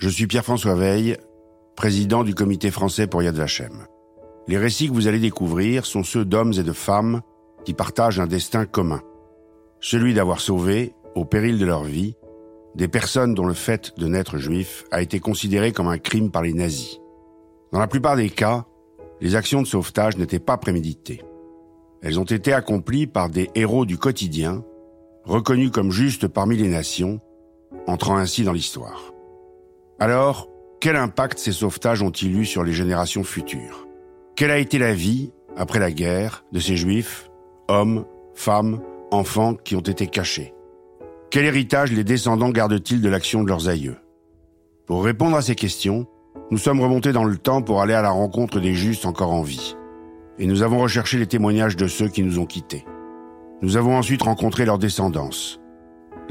Je suis Pierre-François Veille, président du comité français pour Yad Vashem. Les récits que vous allez découvrir sont ceux d'hommes et de femmes qui partagent un destin commun. Celui d'avoir sauvé, au péril de leur vie, des personnes dont le fait de naître juif a été considéré comme un crime par les nazis. Dans la plupart des cas, les actions de sauvetage n'étaient pas préméditées. Elles ont été accomplies par des héros du quotidien, reconnus comme justes parmi les nations, entrant ainsi dans l'histoire. Alors, quel impact ces sauvetages ont-ils eu sur les générations futures? Quelle a été la vie, après la guerre, de ces juifs, hommes, femmes, enfants qui ont été cachés? Quel héritage les descendants gardent-ils de l'action de leurs aïeux? Pour répondre à ces questions, nous sommes remontés dans le temps pour aller à la rencontre des justes encore en vie. Et nous avons recherché les témoignages de ceux qui nous ont quittés. Nous avons ensuite rencontré leurs descendants,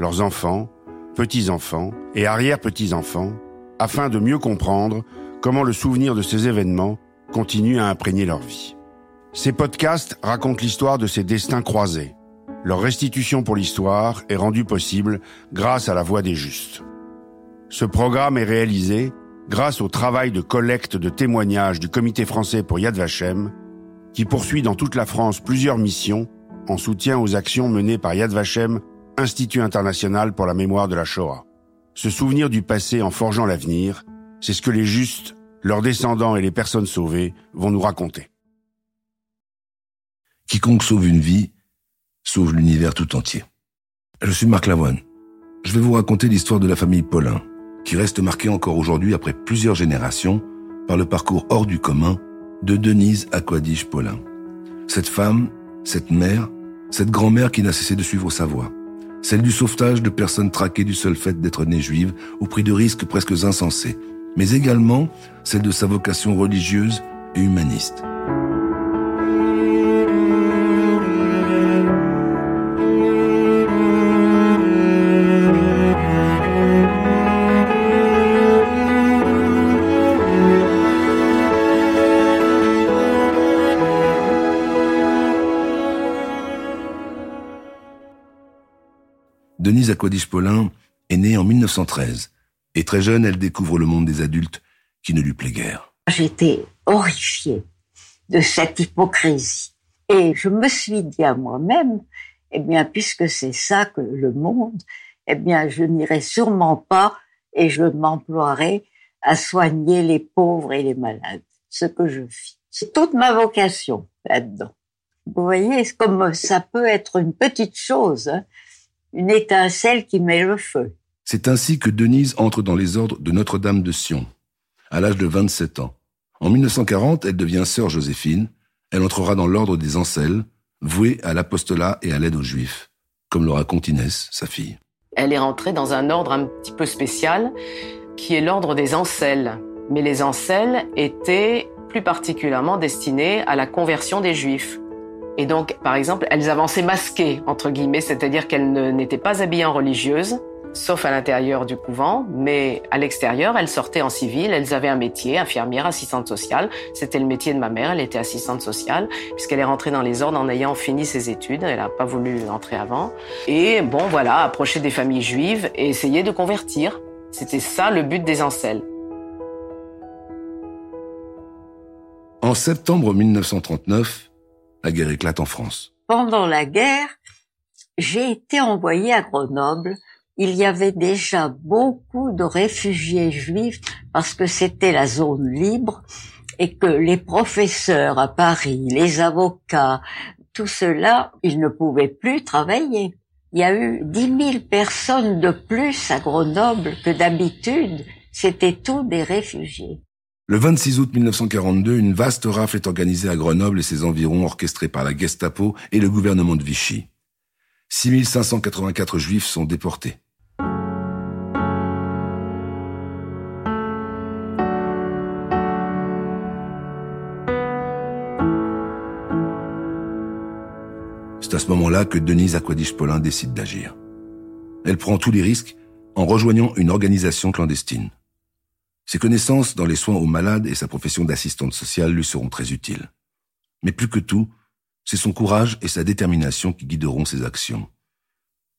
leurs enfants, petits-enfants et arrière-petits-enfants, afin de mieux comprendre comment le souvenir de ces événements continue à imprégner leur vie. Ces podcasts racontent l'histoire de ces destins croisés. Leur restitution pour l'histoire est rendue possible grâce à la voix des justes. Ce programme est réalisé grâce au travail de collecte de témoignages du Comité français pour Yad Vashem, qui poursuit dans toute la France plusieurs missions en soutien aux actions menées par Yad Vashem, Institut international pour la mémoire de la Shoah. Se souvenir du passé en forgeant l'avenir, c'est ce que les justes, leurs descendants et les personnes sauvées vont nous raconter. Quiconque sauve une vie, sauve l'univers tout entier. Je suis Marc Lavoine. Je vais vous raconter l'histoire de la famille Paulin, qui reste marquée encore aujourd'hui après plusieurs générations par le parcours hors du commun de Denise Aquadige Paulin. Cette femme, cette mère, cette grand-mère qui n'a cessé de suivre sa voie. Celle du sauvetage de personnes traquées du seul fait d'être nées juives au prix de risques presque insensés, mais également celle de sa vocation religieuse et humaniste. Denise Aquadiche-Paulin est née en 1913 et très jeune, elle découvre le monde des adultes qui ne lui plaît guère. J'étais horrifiée de cette hypocrisie et je me suis dit à moi-même, eh bien, puisque c'est ça que le monde, eh bien, je n'irai sûrement pas et je m'emploierai à soigner les pauvres et les malades, ce que je fis. C'est toute ma vocation là-dedans. Vous voyez, comme ça peut être une petite chose, hein une étincelle qui met le feu. C'est ainsi que Denise entre dans les ordres de Notre-Dame de Sion, à l'âge de 27 ans. En 1940, elle devient sœur Joséphine. Elle entrera dans l'ordre des Ancelles, vouée à l'apostolat et à l'aide aux Juifs, comme le raconte Inès, sa fille. Elle est rentrée dans un ordre un petit peu spécial, qui est l'ordre des Ancelles. Mais les Ancelles étaient plus particulièrement destinées à la conversion des Juifs. Et donc, par exemple, elles avançaient masquées, entre guillemets, c'est-à-dire qu'elles n'étaient pas habillées en religieuse, sauf à l'intérieur du couvent, mais à l'extérieur, elles sortaient en civil, elles avaient un métier, infirmière, assistante sociale. C'était le métier de ma mère, elle était assistante sociale, puisqu'elle est rentrée dans les ordres en ayant fini ses études, elle n'a pas voulu entrer avant. Et bon, voilà, approcher des familles juives et essayer de convertir. C'était ça le but des ancelles. En septembre 1939, la guerre éclate en France. Pendant la guerre, j'ai été envoyée à Grenoble. Il y avait déjà beaucoup de réfugiés juifs parce que c'était la zone libre et que les professeurs à Paris, les avocats, tout cela, ils ne pouvaient plus travailler. Il y a eu dix mille personnes de plus à Grenoble que d'habitude. C'était tous des réfugiés. Le 26 août 1942, une vaste rafle est organisée à Grenoble et ses environs orchestrée par la Gestapo et le gouvernement de Vichy. 6584 juifs sont déportés. C'est à ce moment-là que Denise Aquadiche-Paulin décide d'agir. Elle prend tous les risques en rejoignant une organisation clandestine. Ses connaissances dans les soins aux malades et sa profession d'assistante sociale lui seront très utiles. Mais plus que tout, c'est son courage et sa détermination qui guideront ses actions.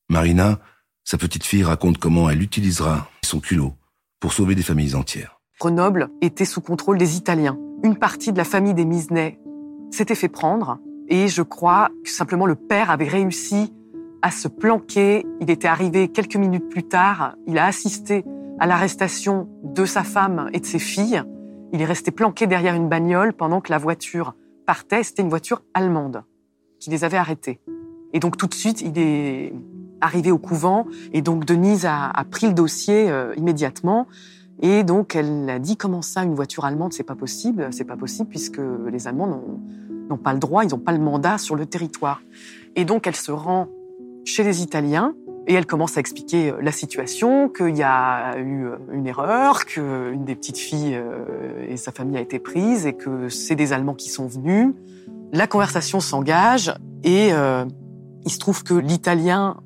Marina, sa petite fille, raconte comment elle utilisera son culot pour sauver des familles entières. Grenoble était sous contrôle des Italiens. Une partie de la famille des Misnet s'était fait prendre et je crois que simplement le père avait réussi à se planquer. Il était arrivé quelques minutes plus tard. Il a assisté à l'arrestation de sa femme et de ses filles. Il est resté planqué derrière une bagnole pendant que la voiture partait. C'était une voiture allemande qui les avait arrêtés. Et donc tout de suite, il est arrivé au couvent et donc Denise a, pris le dossier euh, immédiatement. Et donc elle a dit comment ça, une voiture allemande, c'est pas possible, c'est pas possible puisque les Allemands n'ont pas le droit, ils n'ont pas le mandat sur le territoire. Et donc elle se rend chez les Italiens et elle commence à expliquer euh, la situation, qu'il y a eu euh, une erreur, qu'une des petites filles euh, et sa famille a été prise et que c'est des Allemands qui sont venus. La conversation s'engage et il se trouve que l'Italien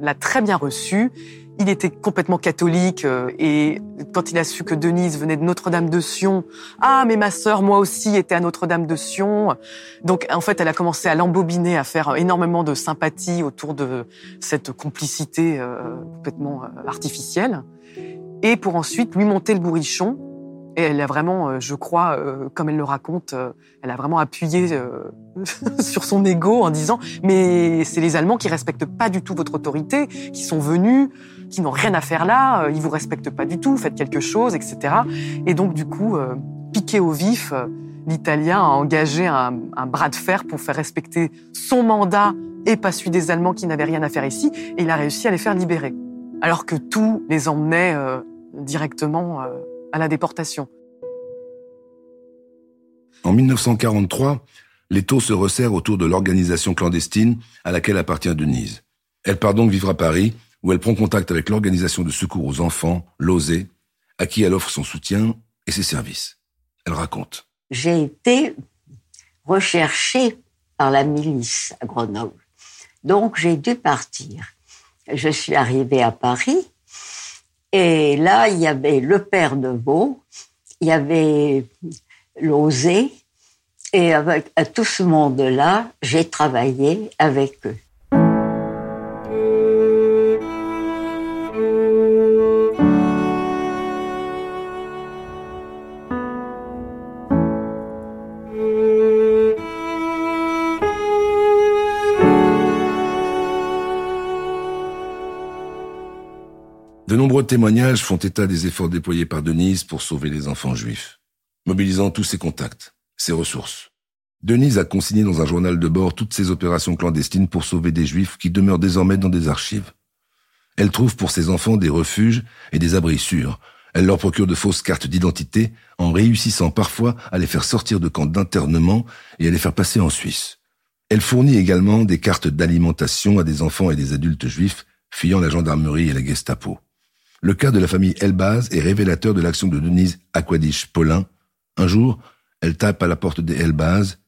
l'a très bien reçu. Il était complètement catholique euh, et quand il a su que Denise venait de Notre-Dame de Sion, ah mais ma sœur moi aussi était à Notre-Dame de Sion. Donc en fait elle a commencé à l'embobiner, à faire énormément de sympathie autour de cette complicité euh, complètement euh, artificielle. Et pour ensuite lui monter le bourrichon et elle a vraiment, euh, je crois, euh, comme elle le raconte, euh, elle a vraiment appuyé sur son ego en disant mais c'est les Allemands qui respectent pas du tout votre autorité, qui sont venus, qui n'ont rien à faire là, ils vous respectent pas du tout, faites quelque chose, etc. Et donc du coup, piqué au vif, l'Italien a engagé un, un, bras de fer pour faire respecter son mandat et pas celui des Allemands qui n'avaient rien à faire ici, et il a réussi à les faire libérer, alors que tout les emmenait directement à la déportation. En 1943, l'étau se resserre autour de l'organisation clandestine à laquelle appartient Denise. Elle part donc vivre à Paris, où elle prend contact avec l'organisation de secours aux enfants, l'OSE, à qui elle offre son soutien et ses services. Elle raconte. J'ai été recherchée par la milice à Grenoble. Donc j'ai dû partir. Je suis arrivée à Paris et là, il y avait le père de Beau, il y avait l'Osé, et avec tout ce monde-là, j'ai travaillé avec eux. Témoignages font état des efforts déployés par Denise pour sauver les enfants juifs, mobilisant tous ses contacts, ses ressources. Denise a consigné dans un journal de bord toutes ses opérations clandestines pour sauver des juifs qui demeurent désormais dans des archives. Elle trouve pour ses enfants des refuges et des abris sûrs. Elle leur procure de fausses cartes d'identité en réussissant parfois à les faire sortir de camps d'internement et à les faire passer en Suisse. Elle fournit également des cartes d'alimentation à des enfants et des adultes juifs fuyant la gendarmerie et la Gestapo. Le cas de la famille Elbaz est révélateur de l'action de Denise Aquadiche-Paulin. Un jour, elle tape à la porte des Elbaz.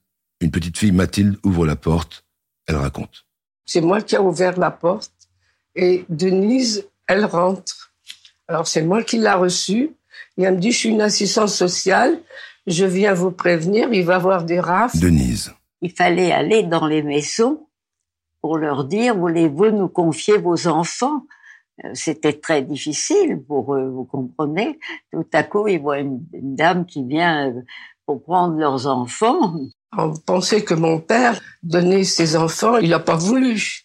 Une petite fille, Mathilde, ouvre la porte. Elle raconte. C'est moi qui ai ouvert la porte et Denise, elle rentre. Alors c'est moi qui l'a reçue. Et elle me dit, je suis une assistante sociale, je viens vous prévenir, il va y avoir des rafles. Denise. Il fallait aller dans les maisons pour leur dire, voulez-vous nous confier vos enfants? C'était très difficile pour eux, vous comprenez. Tout à coup, ils voient une, dame qui vient euh, pour prendre leurs enfants. On pensait que mon père donnait ses enfants, il n'a pas voulu.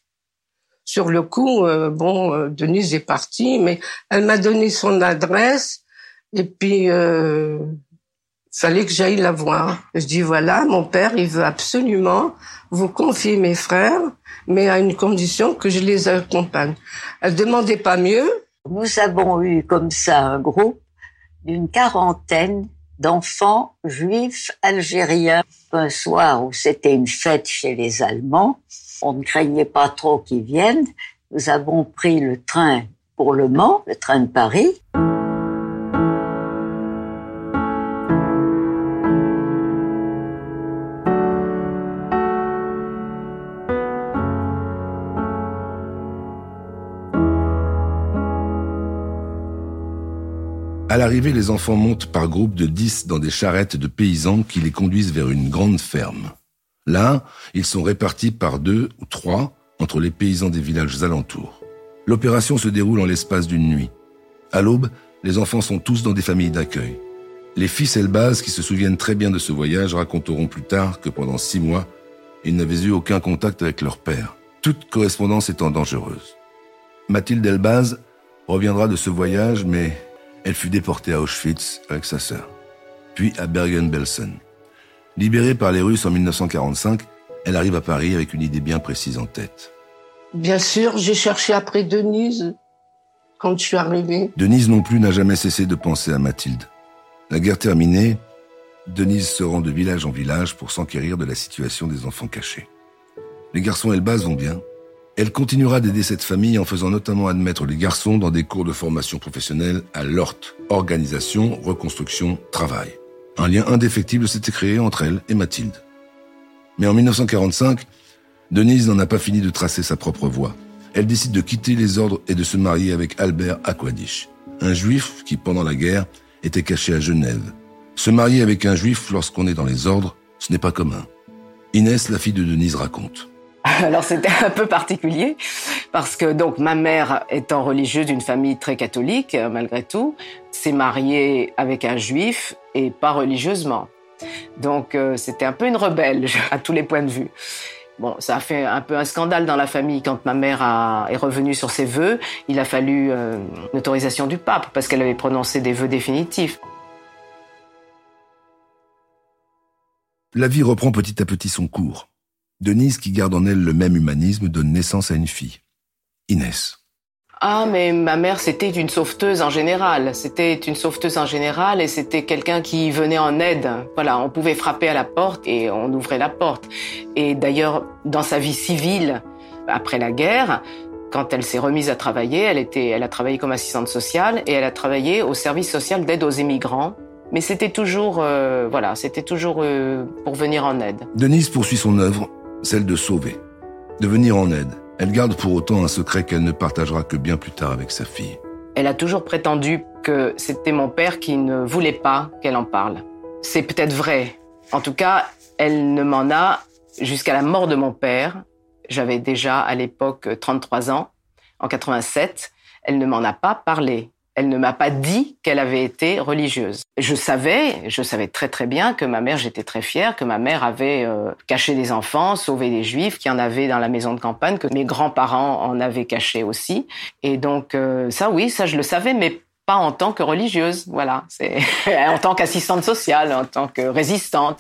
Sur le coup, euh, bon, Denise est partie, mais elle m'a donné son adresse et puis euh, fallait que j'aille la voir. Je dis voilà, mon père, il veut absolument vous confier mes frères mais à une condition que je les accompagne. Elle demandait pas mieux. Nous avons eu comme ça un groupe d'une quarantaine d'enfants juifs algériens. Un soir où c'était une fête chez les Allemands, on ne craignait pas trop qu'ils viennent. Nous avons pris le train pour Le Mans, le train de Paris. À l'arrivée, les enfants montent par groupes de dix dans des charrettes de paysans qui les conduisent vers une grande ferme. Là, ils sont répartis par deux ou trois entre les paysans des villages alentours. L'opération se déroule en l'espace d'une nuit. À l'aube, Les enfants sont tous dans des familles d'accueil. Les fils Elbaz, qui se souviennent très bien de ce voyage, raconteront plus tard que pendant six mois, ils n'avaient eu aucun contact avec leur père, toute correspondance étant dangereuse. Mathilde Elbaz reviendra de ce voyage, mais elle fut déportée à Auschwitz avec sa sœur, puis à Bergen-Belsen. Libérée par les Russes en 1945, elle arrive à Paris avec une idée bien précise en tête. Bien sûr, j'ai cherché après Denise quand je suis arrivée. Denise non plus n'a jamais cessé de penser à Mathilde. La guerre terminée, Denise se rend de village en village pour s'enquérir de la situation des enfants cachés. Les garçons Elbaz vont bien. Elle continuera d'aider cette famille en faisant notamment admettre les garçons dans des cours de formation professionnelle à l'ORT, Organisation, Reconstruction, Travail. Un lien indéfectible s'était créé entre elle et Mathilde. Mais en 1945, Denise n'en a pas fini de tracer sa propre voie. Elle décide de quitter les ordres et de se marier avec Albert Aquadish, un juif qui, pendant la guerre, était caché à Genève. Se marier avec un juif lorsqu'on est dans les ordres, ce n'est pas commun. Inès, la fille de Denise, raconte. Alors c'était un peu particulier parce que donc ma mère étant religieuse d'une famille très catholique euh, malgré tout, s'est mariée avec un juif et pas religieusement. Donc euh, c'était un peu une rebelle à tous les points de vue. Bon, ça a fait un peu un scandale dans la famille quand ma mère a, est revenue sur ses vœux. Il a fallu euh, une autorisation du pape parce qu'elle avait prononcé des vœux définitifs. La vie reprend petit à petit son cours. Denise, qui garde en elle le même humanisme, donne naissance à une fille, Inès. Ah, mais ma mère, c'était une sauveteuse en général. C'était une sauveteuse en général et c'était quelqu'un qui venait en aide. Voilà, on pouvait frapper à la porte et on ouvrait la porte. Et d'ailleurs, dans sa vie civile, après la guerre, quand elle s'est remise à travailler, elle était, elle a travaillé comme assistante sociale et elle a travaillé au service social d'aide aux immigrants. Mais c'était toujours, euh, voilà, c'était toujours euh, pour venir en aide. Denise poursuit son œuvre, celle de sauver, de venir en aide. Elle garde pour autant un secret qu'elle ne partagera que bien plus tard avec sa fille. Elle a toujours prétendu que c'était mon père qui ne voulait pas qu'elle en parle. C'est peut-être vrai. En tout cas, elle ne m'en a jusqu'à la mort de mon père. J'avais déjà à l'époque 33 ans, en 87. Elle ne m'en a pas parlé elle ne m'a pas dit qu'elle avait été religieuse. Je savais, je savais très très bien que ma mère, j'étais très fière, que ma mère avait euh, caché des enfants, sauvé des juifs, qu'il y en avait dans la maison de campagne, que mes grands-parents en avaient caché aussi. Et donc euh, ça, oui, ça je le savais, mais pas en tant que religieuse, voilà. C'est en tant qu'assistante sociale, en tant que résistante.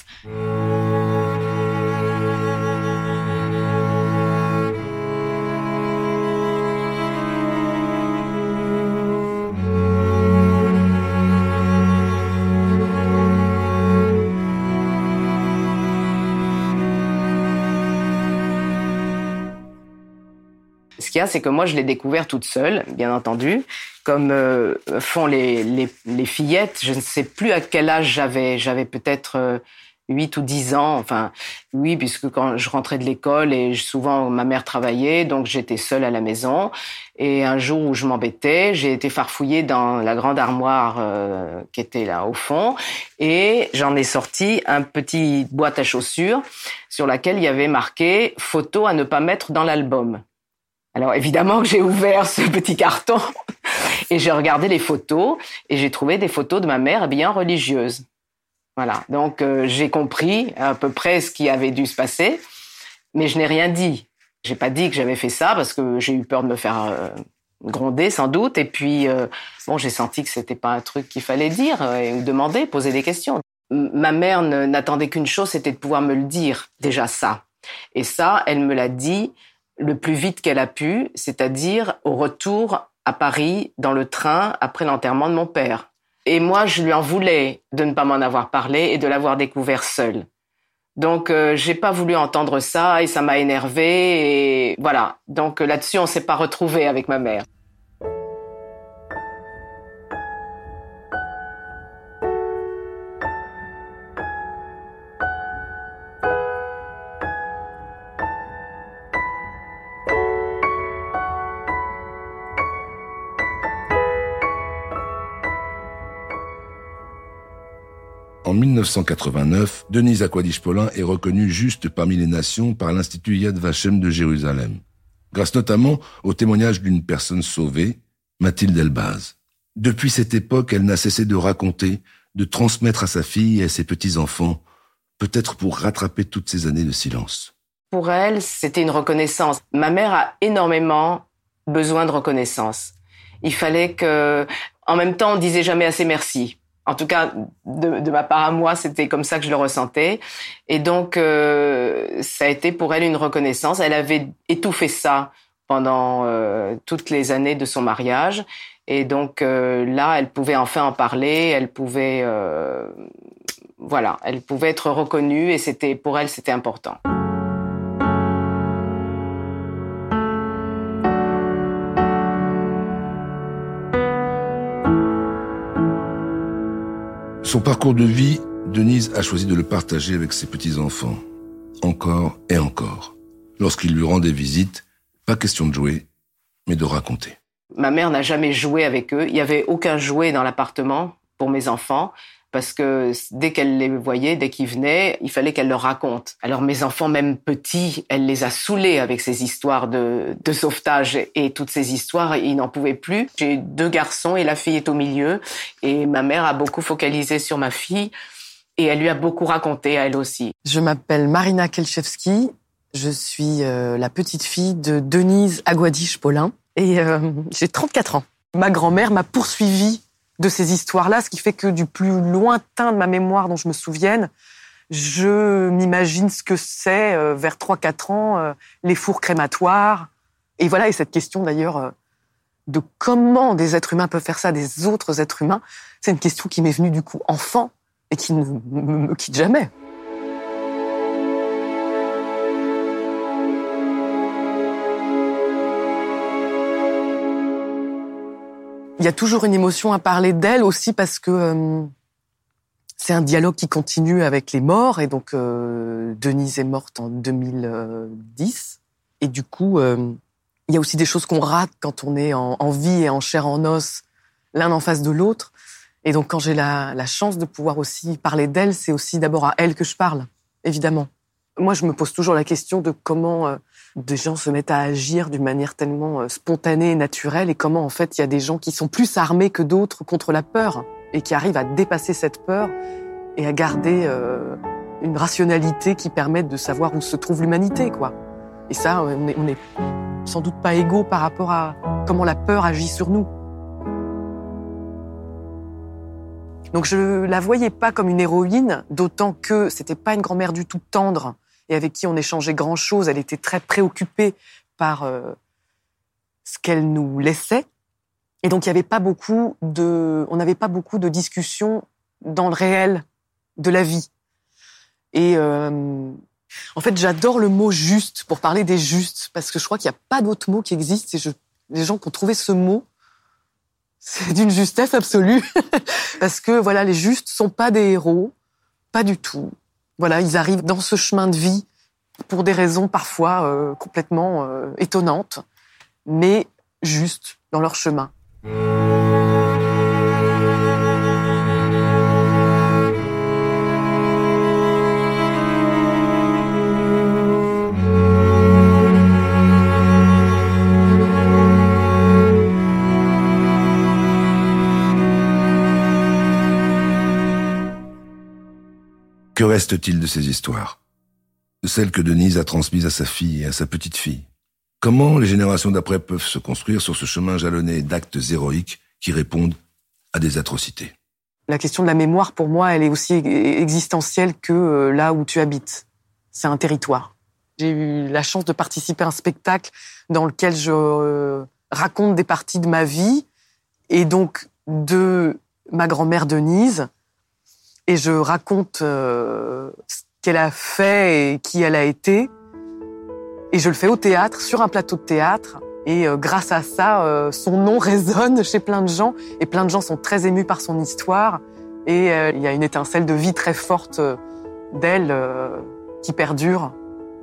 C'est que moi, je l'ai découvert toute seule, bien entendu, comme euh, font les, fillettes. Je ne sais plus à quel âge j'avais. J'avais peut-être euh, 8 ou 10 ans. Enfin, oui, puisque quand je rentrais de l'école et souvent ma mère travaillait, donc j'étais seule à la maison. Et un jour où je m'embêtais, j'ai été farfouillée dans la grande armoire euh, qui était là au fond et j'en ai sorti un petit boîte à chaussures sur laquelle il y avait marqué photo à ne pas mettre dans l'album. Alors évidemment j'ai ouvert ce petit carton et j'ai regardé les photos et j'ai trouvé des photos de ma mère bien religieuse. Voilà, donc euh, j'ai compris à peu près ce qui avait dû se passer, mais je n'ai rien dit. J'ai pas dit que j'avais fait ça parce que j'ai eu peur de me faire euh, gronder sans doute et puis euh, bon, j'ai senti que c'était pas un truc qu'il fallait dire ou demander, poser des questions. ma mère n'attendait qu'une chose, c'était de pouvoir me le dire, déjà ça. Et ça, elle me l'a dit le plus vite qu'elle a pu, c'est-à-dire au retour à Paris dans le train après l'enterrement de mon père. Et moi, je lui en voulais de ne pas m'en avoir parlé et de l'avoir découvert seule. Donc, euh, j'ai pas voulu entendre ça et ça m'a énervé et voilà. Donc là-dessus, on s'est pas retrouvé avec ma mère. En 1989, Denise Aquadish-Paulin est reconnue juste parmi les nations par l'Institut Yad Vashem de Jérusalem, grâce notamment au témoignage d'une personne sauvée, Mathilde Elbaz. Depuis cette époque, elle n'a cessé de raconter, de transmettre à sa fille et à ses petits-enfants, peut-être pour rattraper toutes ces années de silence. Pour elle, c'était une reconnaissance. Ma mère a énormément besoin de reconnaissance. Il fallait que, en même temps, on disait jamais assez merci. En tout cas, de, ma part à moi, c'était comme ça que je le ressentais. Et donc, euh, ça a été pour elle une reconnaissance. Elle avait étouffé ça pendant euh, toutes les années de son mariage. Et donc euh, là, elle pouvait enfin en parler. Elle pouvait, voilà, elle pouvait être reconnue. Et c'était pour elle, c'était important. Son parcours de vie, Denise a choisi de le partager avec ses petits-enfants. Encore et encore. Lorsqu'il lui rendait visite, pas question de jouer, mais de raconter. Ma mère n'a jamais joué avec eux. Il n'y avait aucun jouet dans l'appartement pour mes enfants parce que dès qu'elle les voyait, dès qu'ils venaient, il fallait qu'elle leur raconte. Alors mes enfants, même petits, elle les a saoulés avec ces histoires de, sauvetage et toutes ces histoires, ils n'en pouvaient plus. J'ai deux garçons et la fille est au milieu et ma mère a beaucoup focalisé sur ma fille et elle lui a beaucoup raconté à elle aussi. Je m'appelle Marina Kelchevski, je suis euh, la petite fille de Denise Aguadiche-Paulin et euh, j'ai 34 ans. Ma grand-mère m'a poursuivie de ces histoires-là, ce qui fait que du plus lointain de ma mémoire dont je me souvienne, je m'imagine ce que c'est euh, vers 3-4 ans, euh, les fours crématoires. Et voilà, et cette question d'ailleurs euh, de comment des êtres humains peuvent faire ça des autres êtres humains, c'est une question qui m'est venue du coup enfant et qui ne me quitte jamais. Il y a toujours une émotion à parler d'elle aussi parce que euh, c'est un dialogue qui continue avec les morts et donc euh, Denise est morte en 2010 et du coup euh, il y a aussi des choses qu'on rate quand on est en, vie et en chair en os l'un en face de l'autre. Et donc quand j'ai la, la chance de pouvoir aussi parler d'elle c'est aussi d'abord à elle que je parle évidemment. Moi je me pose toujours la question de comment des gens se mettent à agir d'une manière tellement euh, spontanée et naturelle et comment en fait il y a des gens qui sont plus armés que d'autres contre la peur et qui arrivent à dépasser cette peur et à garder euh, une rationalité qui permette de savoir où se trouve l'humanité quoi. Et ça on est, on est sans doute pas égaux par rapport à comment la peur agit sur nous. Donc je la voyais pas comme une héroïne, d'autant que c'était pas une grand-mère du tout tendre et avec qui on échangeait grand chose. Elle était très préoccupée par euh, ce qu'elle nous laissait. Et donc, il n'y avait pas beaucoup de, on n'avait pas beaucoup de discussions dans le réel de la vie. Et euh, en fait, j'adore le mot juste pour parler des justes parce que je crois qu'il n'y a pas d'autre mot qui existe. Et les gens qui ont trouvé ce mot, c'est d'une justesse absolue parce que voilà, les justes sont pas des héros, pas du tout. Voilà, ils arrivent dans ce chemin de vie pour des raisons parfois euh, complètement euh, étonnantes, mais juste dans leur chemin. Que reste-t-il de ces histoires? Celles que Denise a transmises à sa fille et à sa petite-fille Comment les générations d'après peuvent se construire sur ce chemin jalonné d'actes héroïques qui répondent à des atrocités? La question de la mémoire, pour moi, elle est aussi existentielle que euh, là où tu habites. C'est un territoire. J'ai eu la chance de participer à un spectacle dans lequel je euh, raconte des parties de ma vie et donc de ma grand-mère Denise, et je raconte euh, ce qu'elle a fait et qui elle a été. Et je le fais au théâtre, sur un plateau de théâtre. Et euh, grâce à ça, euh, son nom résonne chez plein de gens. Et plein de gens sont très émus par son histoire. Et il y a une étincelle de vie très forte d'elle qui perdure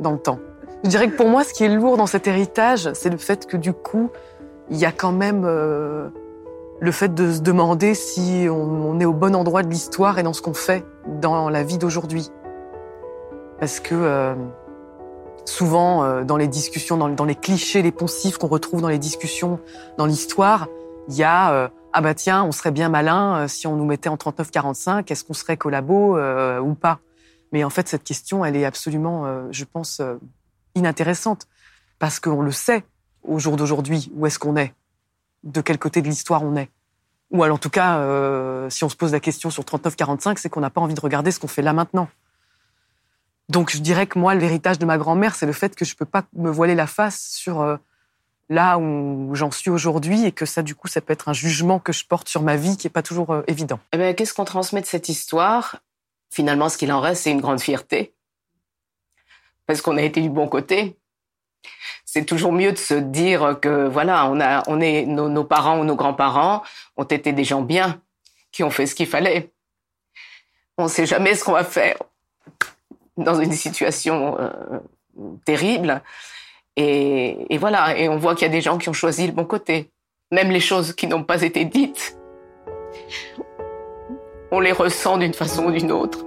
dans le temps. Je dirais que pour moi, ce qui est lourd dans cet héritage, c'est le fait que du coup, il y a quand même le fait de se demander si on, est au bon endroit de l'histoire et dans ce qu'on fait dans la vie d'aujourd'hui. Parce que euh, souvent, euh, dans les discussions, dans, les clichés, les poncifs qu'on retrouve dans les discussions dans l'histoire, il y a euh, ah bah tiens, on serait bien malin euh, si on nous mettait en 39-45, est-ce qu'on serait collabo euh, ou pas? Mais en fait, cette question, elle est absolument, euh, je pense, inintéressante, parce qu'on le sait au jour d'aujourd'hui, où est-ce qu'on est, de quel côté de l'histoire on est. Ou alors, en tout cas, si on se pose la question sur 39-45, c'est qu'on n'a pas envie de regarder ce qu'on fait là maintenant. Donc je dirais que moi, l'héritage de ma grand-mère, c'est le fait que je peux pas me voiler la face sur là où j'en suis aujourd'hui et que ça, du coup, ça peut être un jugement que je porte sur ma vie qui est pas toujours euh, évident. Eh ben, qu'est-ce qu'on transmet de cette histoire? Finalement, ce qu'il en reste, c'est une grande fierté. Parce qu'on a été du bon côté. C'est toujours mieux de se dire que, voilà, on a, on est, nos, parents ou nos grands-parents ont été des gens bien, qui ont fait ce qu'il fallait. On ne sait jamais ce qu'on va faire dans une situation euh, terrible. Et, voilà, et on voit qu'il y a des gens qui ont choisi le bon côté. Même les choses qui n'ont pas été dites, on les ressent d'une façon ou d'une autre.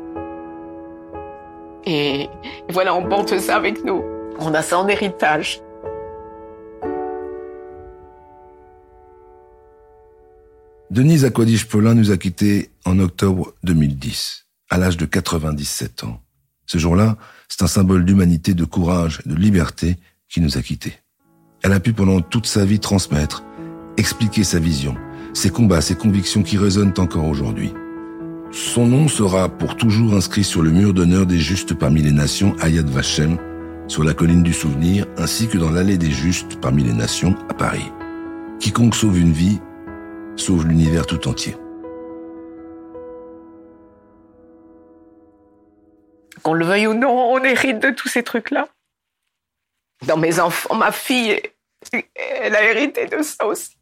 Et, voilà, on porte ça avec nous. On a ça en héritage. Denise Aquadige-Paulin nous a quittés en octobre 2010, à l'âge de 97 ans. Ce jour-là, c'est un symbole d'humanité, de courage, de liberté qui nous a quittés. Elle a pu pendant toute sa vie transmettre, expliquer sa vision, ses combats, ses convictions qui résonnent encore aujourd'hui. Son nom sera pour toujours inscrit sur le mur d'honneur des justes parmi les nations à Yad Vashem, sur la colline du souvenir, ainsi que dans l'allée des justes parmi les nations à Paris. Quiconque sauve une vie, sauve l'univers tout entier. Qu'on le veuille ou non, on hérite de tous ces trucs-là dans mes enfants, ma fille, elle a hérité de ça aussi.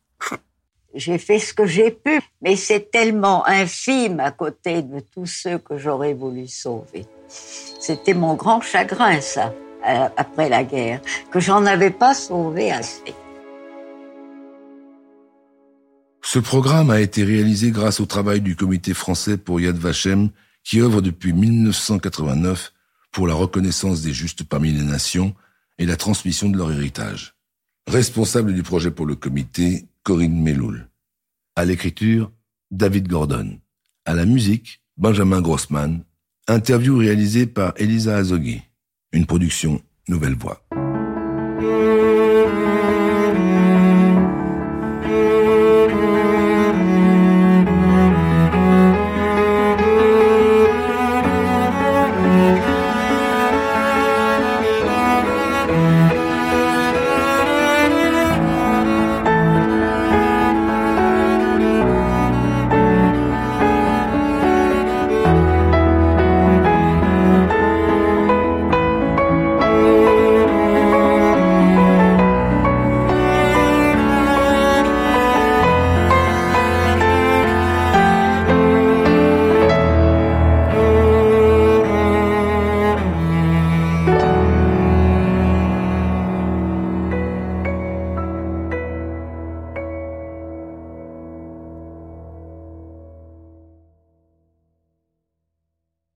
J'ai fait ce que j'ai pu, mais c'est tellement infime à côté de tous ceux que j'aurais voulu sauver. C'était mon grand chagrin, ça, euh, après la guerre, que j'en avais pas sauvé assez. Ce programme a été réalisé grâce au travail du comité français pour Yad Vashem, qui œuvre depuis 1989 pour la reconnaissance des justes parmi les nations et la transmission de leur héritage. Responsable du projet pour le comité, Corinne Meloul. À l'écriture, David Gordon. À la musique, Benjamin Grossman. Interview réalisée par Elisa Azoghi. Une production Nouvelle Voix.